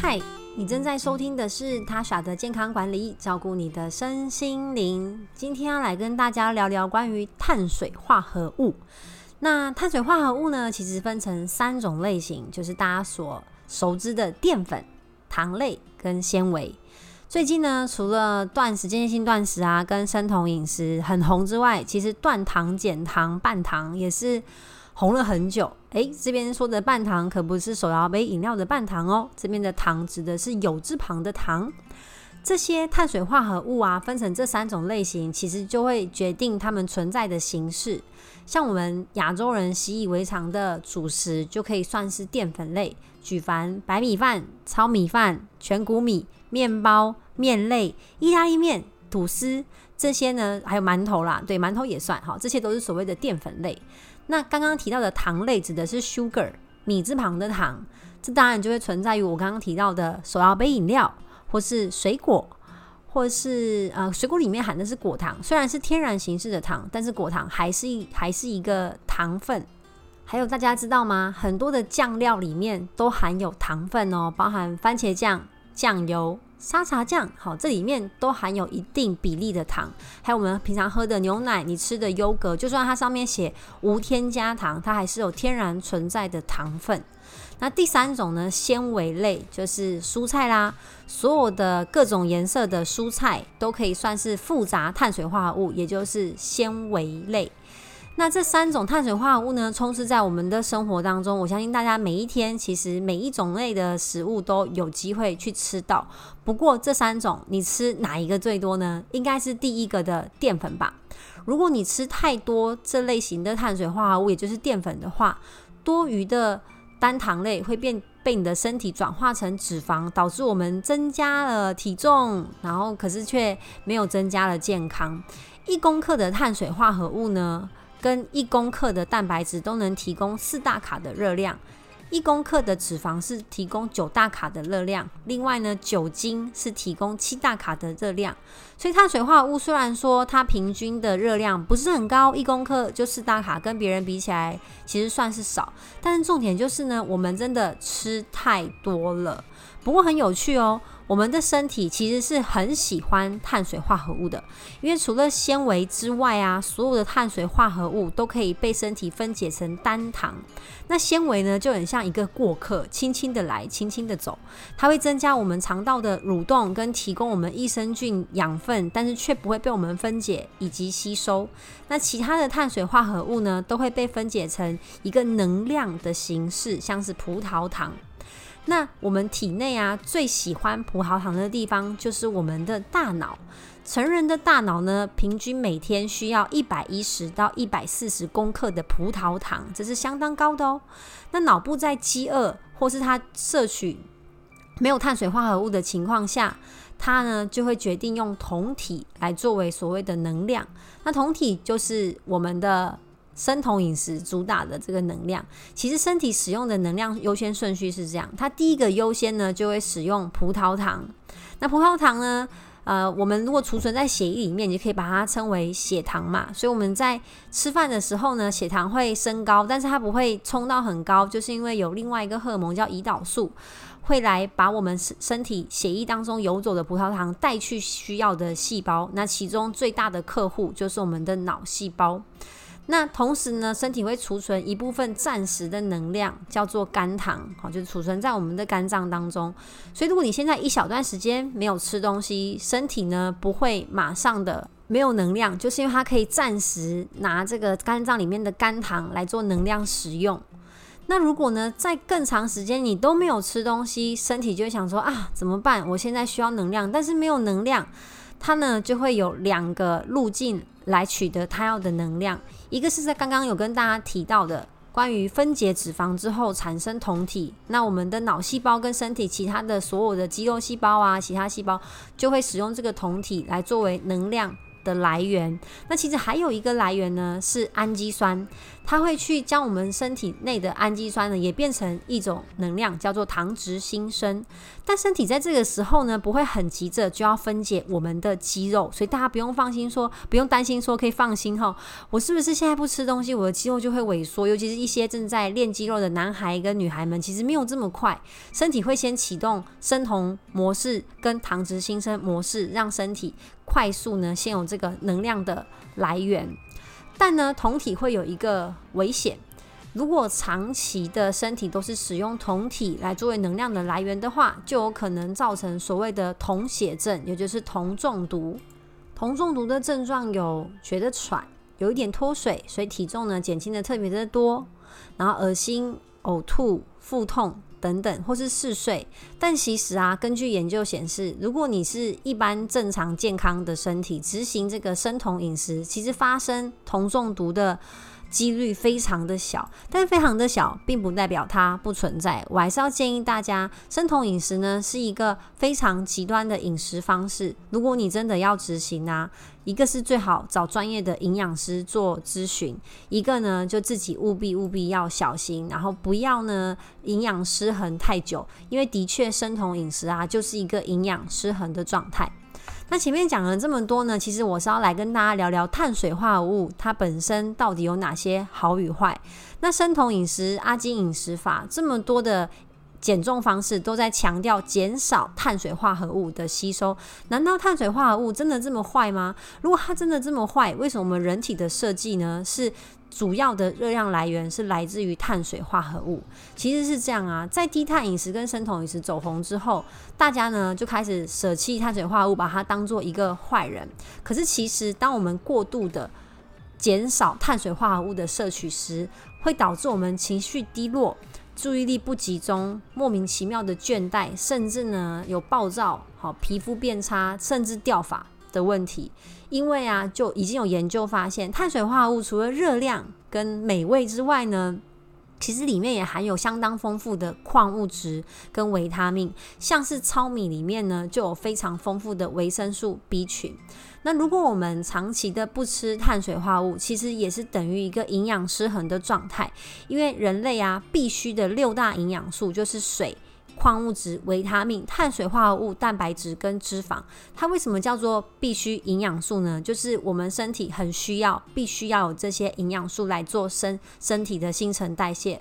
嗨，你正在收听的是塔莎的健康管理，照顾你的身心灵。今天要来跟大家聊聊关于碳水化合物。那碳水化合物呢，其实分成三种类型，就是大家所熟知的淀粉、糖类跟纤维。最近呢，除了断食、间歇性断食啊，跟生酮饮食很红之外，其实断糖、减糖、半糖也是红了很久。诶，这边说的半糖可不是手摇杯饮料的半糖哦，这边的糖指的是有字旁的糖。这些碳水化合物啊，分成这三种类型，其实就会决定它们存在的形式。像我们亚洲人习以为常的主食，就可以算是淀粉类，举凡白米饭、糙米饭、全谷米、面包、面类、意大利面、吐司这些呢，还有馒头啦，对，馒头也算哈，这些都是所谓的淀粉类。那刚刚提到的糖类，指的是 sugar，米字旁的糖，这当然就会存在于我刚刚提到的手摇杯饮料。或是水果，或是呃，水果里面含的是果糖，虽然是天然形式的糖，但是果糖还是一还是一个糖分。还有大家知道吗？很多的酱料里面都含有糖分哦，包含番茄酱、酱油、沙茶酱，好，这里面都含有一定比例的糖。还有我们平常喝的牛奶，你吃的优格，就算它上面写无添加糖，它还是有天然存在的糖分。那第三种呢，纤维类就是蔬菜啦，所有的各种颜色的蔬菜都可以算是复杂碳水化合物，也就是纤维类。那这三种碳水化合物呢，充斥在我们的生活当中，我相信大家每一天其实每一种类的食物都有机会去吃到。不过这三种你吃哪一个最多呢？应该是第一个的淀粉吧。如果你吃太多这类型的碳水化合物，也就是淀粉的话，多余的。单糖类会变被你的身体转化成脂肪，导致我们增加了体重，然后可是却没有增加了健康。一公克的碳水化合物呢，跟一公克的蛋白质都能提供四大卡的热量。一公克的脂肪是提供九大卡的热量，另外呢，酒精是提供七大卡的热量。所以碳水化合物虽然说它平均的热量不是很高，一公克就四大卡，跟别人比起来其实算是少。但是重点就是呢，我们真的吃太多了。不过很有趣哦。我们的身体其实是很喜欢碳水化合物的，因为除了纤维之外啊，所有的碳水化合物都可以被身体分解成单糖。那纤维呢，就很像一个过客，轻轻的来，轻轻的走。它会增加我们肠道的蠕动，跟提供我们益生菌、养分，但是却不会被我们分解以及吸收。那其他的碳水化合物呢，都会被分解成一个能量的形式，像是葡萄糖。那我们体内啊，最喜欢葡萄糖的地方就是我们的大脑。成人的大脑呢，平均每天需要一百一十到一百四十公克的葡萄糖，这是相当高的哦。那脑部在饥饿或是它摄取没有碳水化合物的情况下，它呢就会决定用酮体来作为所谓的能量。那酮体就是我们的。生酮饮食主打的这个能量，其实身体使用的能量优先顺序是这样：它第一个优先呢，就会使用葡萄糖。那葡萄糖呢，呃，我们如果储存在血液里面，你就可以把它称为血糖嘛。所以我们在吃饭的时候呢，血糖会升高，但是它不会冲到很高，就是因为有另外一个荷尔蒙叫胰岛素，会来把我们身体血液当中游走的葡萄糖带去需要的细胞。那其中最大的客户就是我们的脑细胞。那同时呢，身体会储存一部分暂时的能量，叫做肝糖，好，就是储存在我们的肝脏当中。所以，如果你现在一小段时间没有吃东西，身体呢不会马上的没有能量，就是因为它可以暂时拿这个肝脏里面的肝糖来做能量使用。那如果呢，在更长时间你都没有吃东西，身体就会想说啊，怎么办？我现在需要能量，但是没有能量。它呢就会有两个路径来取得它要的能量，一个是在刚刚有跟大家提到的关于分解脂肪之后产生酮体，那我们的脑细胞跟身体其他的所有的肌肉细胞啊，其他细胞就会使用这个酮体来作为能量的来源。那其实还有一个来源呢，是氨基酸。它会去将我们身体内的氨基酸呢，也变成一种能量，叫做糖质新生。但身体在这个时候呢，不会很急着就要分解我们的肌肉，所以大家不用放心说，不用担心说，可以放心哈。我是不是现在不吃东西，我的肌肉就会萎缩？尤其是一些正在练肌肉的男孩跟女孩们，其实没有这么快，身体会先启动生酮模式跟糖质新生模式，让身体快速呢，先有这个能量的来源。但呢，酮体会有一个危险，如果长期的身体都是使用酮体来作为能量的来源的话，就有可能造成所谓的酮血症，也就是酮中毒。酮中毒的症状有觉得喘，有一点脱水，所以体重呢减轻的特别的多，然后恶心、呕吐、腹痛。等等，或是嗜睡，但其实啊，根据研究显示，如果你是一般正常健康的身体，执行这个生酮饮食，其实发生酮中毒的几率非常的小，但非常的小，并不代表它不存在。我还是要建议大家，生酮饮食呢是一个非常极端的饮食方式。如果你真的要执行啊，一个是最好找专业的营养师做咨询，一个呢就自己务必务必要小心，然后不要呢营养失衡太久，因为的确生酮饮食啊就是一个营养失衡的状态。那前面讲了这么多呢，其实我是要来跟大家聊聊碳水化合物它本身到底有哪些好与坏。那生酮饮食、阿金饮食法这么多的减重方式都在强调减少碳水化合物的吸收，难道碳水化合物真的这么坏吗？如果它真的这么坏，为什么我们人体的设计呢？是主要的热量来源是来自于碳水化合物，其实是这样啊。在低碳饮食跟生酮饮食走红之后，大家呢就开始舍弃碳水化合物，把它当做一个坏人。可是其实，当我们过度的减少碳水化合物的摄取时，会导致我们情绪低落、注意力不集中、莫名其妙的倦怠，甚至呢有暴躁、好皮肤变差，甚至掉发。的问题，因为啊，就已经有研究发现，碳水化合物除了热量跟美味之外呢，其实里面也含有相当丰富的矿物质跟维他命，像是糙米里面呢就有非常丰富的维生素 B 群。那如果我们长期的不吃碳水化合物，其实也是等于一个营养失衡的状态，因为人类啊必须的六大营养素就是水。矿物质、维他命、碳水化合物、蛋白质跟脂肪，它为什么叫做必须营养素呢？就是我们身体很需要，必须要有这些营养素来做身身体的新陈代谢。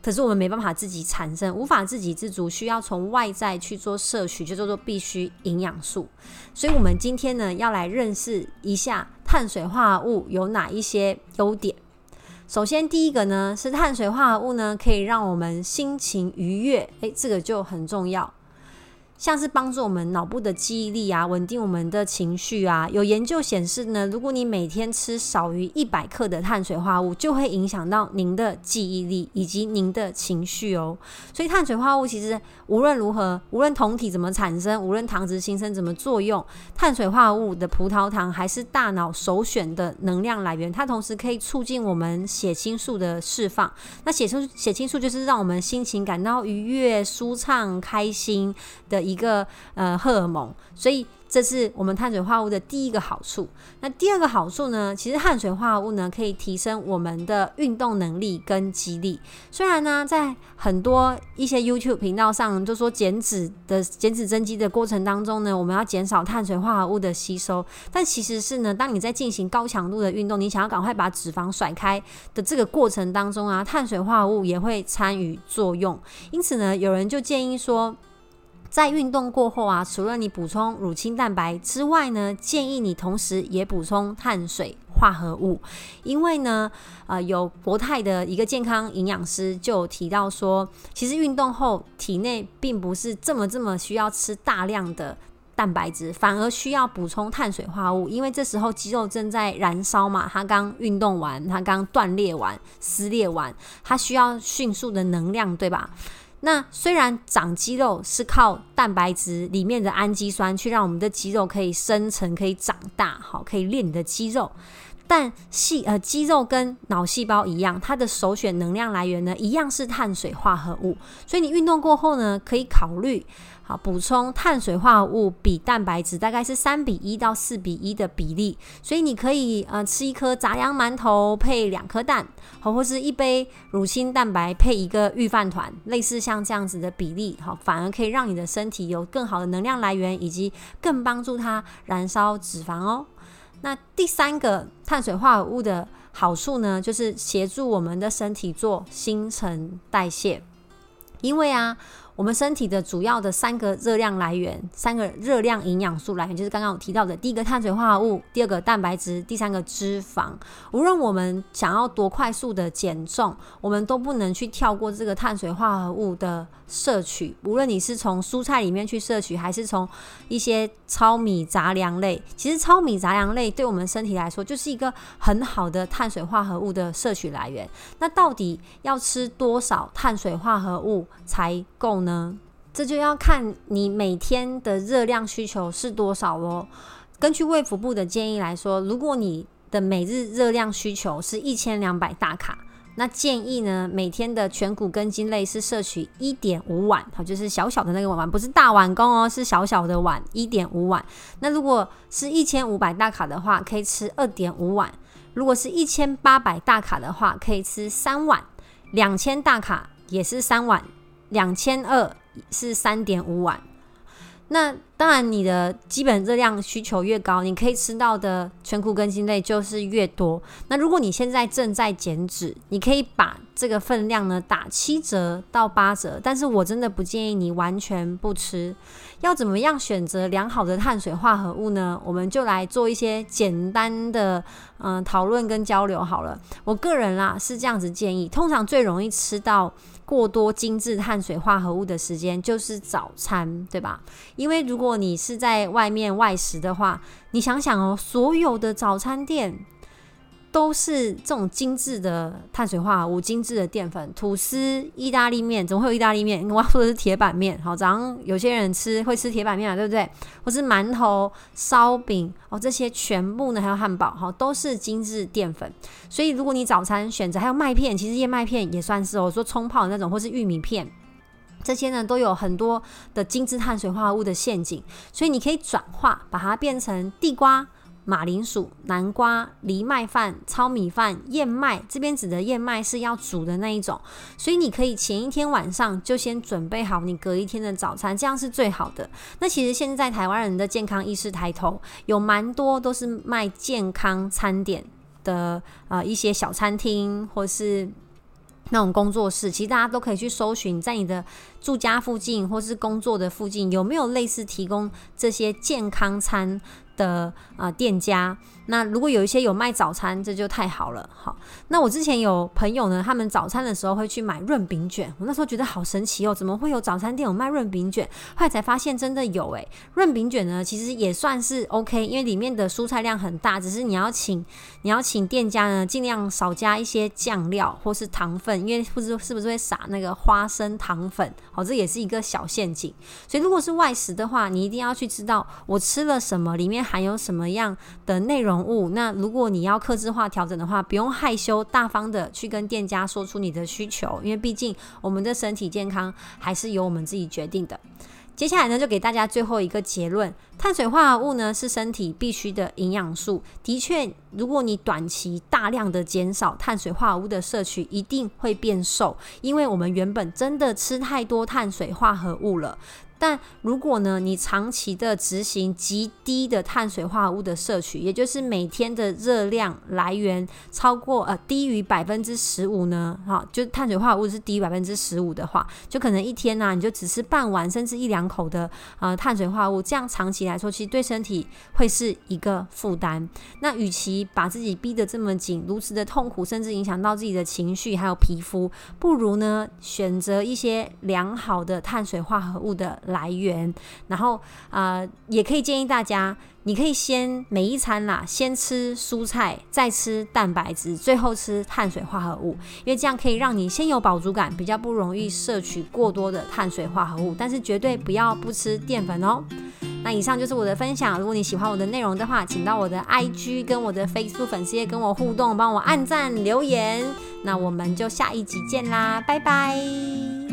可是我们没办法自己产生，无法自给自足，需要从外在去做摄取，就叫做必须营养素。所以，我们今天呢，要来认识一下碳水化合物有哪一些优点。首先，第一个呢是碳水化合物呢，可以让我们心情愉悦，诶，这个就很重要。像是帮助我们脑部的记忆力啊，稳定我们的情绪啊。有研究显示呢，如果你每天吃少于一百克的碳水化合物，就会影响到您的记忆力以及您的情绪哦。所以碳水化合物其实无论如何，无论酮体怎么产生，无论糖质新生怎么作用，碳水化合物的葡萄糖还是大脑首选的能量来源。它同时可以促进我们血清素的释放。那血清血清素就是让我们心情感到愉悦、舒畅、开心的。一个呃荷尔蒙，所以这是我们碳水化合物的第一个好处。那第二个好处呢？其实碳水化合物呢可以提升我们的运动能力跟肌力。虽然呢，在很多一些 YouTube 频道上就说减脂的减脂增肌的过程当中呢，我们要减少碳水化合物的吸收，但其实是呢，当你在进行高强度的运动，你想要赶快把脂肪甩开的这个过程当中啊，碳水化合物也会参与作用。因此呢，有人就建议说。在运动过后啊，除了你补充乳清蛋白之外呢，建议你同时也补充碳水化合物，因为呢，呃，有国泰的一个健康营养师就提到说，其实运动后体内并不是这么这么需要吃大量的蛋白质，反而需要补充碳水化合物，因为这时候肌肉正在燃烧嘛，它刚运动完，它刚断裂完、撕裂完，它需要迅速的能量，对吧？那虽然长肌肉是靠蛋白质里面的氨基酸去让我们的肌肉可以生成、可以长大，好，可以练你的肌肉，但细呃肌肉跟脑细胞一样，它的首选能量来源呢，一样是碳水化合物。所以你运动过后呢，可以考虑。好，补充碳水化合物比蛋白质大概是三比一到四比一的比例，所以你可以呃吃一颗杂粮馒头配两颗蛋，好，或是一杯乳清蛋白配一个御饭团，类似像这样子的比例，好，反而可以让你的身体有更好的能量来源，以及更帮助它燃烧脂肪哦。那第三个碳水化合物的好处呢，就是协助我们的身体做新陈代谢，因为啊。我们身体的主要的三个热量来源，三个热量营养素来源，就是刚刚我提到的第一个碳水化合物，第二个蛋白质，第三个脂肪。无论我们想要多快速的减重，我们都不能去跳过这个碳水化合物的摄取。无论你是从蔬菜里面去摄取，还是从一些糙米杂粮类，其实糙米杂粮类对我们身体来说就是一个很好的碳水化合物的摄取来源。那到底要吃多少碳水化合物才够呢？呢，这就要看你每天的热量需求是多少喽。根据卫福部的建议来说，如果你的每日热量需求是一千两百大卡，那建议呢，每天的全谷根茎类是摄取一点五碗，好，就是小小的那个碗，不是大碗公哦，是小小的碗，一点五碗。那如果是一千五百大卡的话，可以吃二点五碗；如果是一千八百大卡的话，可以吃三碗；两千大卡也是三碗。两千二是三点五万，那当然你的基本热量需求越高，你可以吃到的全谷根茎类就是越多。那如果你现在正在减脂，你可以把这个分量呢打七折到八折，但是我真的不建议你完全不吃。要怎么样选择良好的碳水化合物呢？我们就来做一些简单的嗯讨论跟交流好了。我个人啦是这样子建议，通常最容易吃到过多精致碳水化合物的时间就是早餐，对吧？因为如果如果你是在外面外食的话，你想想哦，所有的早餐店。都是这种精致的碳水化合物、精致的淀粉，吐司、意大利面，怎么会有意大利面？我要说的是铁板面。好，早上有些人吃会吃铁板面啊，对不对？或是馒头、烧饼哦，这些全部呢，还有汉堡，哈，都是精致淀粉。所以，如果你早餐选择还有麦片，其实燕麦片也算是哦，说冲泡的那种，或是玉米片，这些呢都有很多的精致碳水化合物的陷阱。所以，你可以转化，把它变成地瓜。马铃薯、南瓜、藜麦饭、糙米饭、燕麦，这边指的燕麦是要煮的那一种，所以你可以前一天晚上就先准备好你隔一天的早餐，这样是最好的。那其实现在台湾人的健康意识抬头，有蛮多都是卖健康餐点的呃一些小餐厅或是那种工作室，其实大家都可以去搜寻，在你的住家附近或是工作的附近有没有类似提供这些健康餐的啊、店家，那如果有一些有卖早餐，这就太好了。好，那我之前有朋友呢，他们早餐的时候会去买润饼卷，我那时候觉得好神奇哦，怎么会有早餐店有卖润饼卷？后来才发现真的有诶，润饼卷呢，其实也算是 OK，因为里面的蔬菜量很大，只是你要请你要请店家呢尽量少加一些酱料或是糖分，因为不知是不是会撒那个花生糖粉，好，这也是一个小陷阱。所以如果是外食的话，你一定要去知道我吃了什么，里面含有什么样的内容物？那如果你要克制化调整的话，不用害羞，大方的去跟店家说出你的需求，因为毕竟我们的身体健康还是由我们自己决定的。接下来呢，就给大家最后一个结论：碳水化合物呢是身体必须的营养素。的确，如果你短期大量的减少碳水化合物的摄取，一定会变瘦，因为我们原本真的吃太多碳水化合物了。但如果呢，你长期的执行极低的碳水化合物的摄取，也就是每天的热量来源超过呃低于百分之十五呢，哈，就碳水化合物是低于百分之十五的话，就可能一天呢、你就只吃半碗甚至一两口的呃碳水化合物，这样长期来说，其实对身体会是一个负担。那与其把自己逼得这么紧，如此的痛苦，甚至影响到自己的情绪还有皮肤，不如呢选择一些良好的碳水化合物的来源，然后啊、也可以建议大家，你可以先每一餐啦，先吃蔬菜，再吃蛋白质，最后吃碳水化合物，因为这样可以让你先有饱足感，比较不容易摄取过多的碳水化合物，但是绝对不要不吃淀粉哦。那以上就是我的分享。如果你喜欢我的内容的话，请到我的 IG 跟我的 Facebook 粉丝页跟我互动，帮我按赞留言。那我们就下一集见啦，拜拜。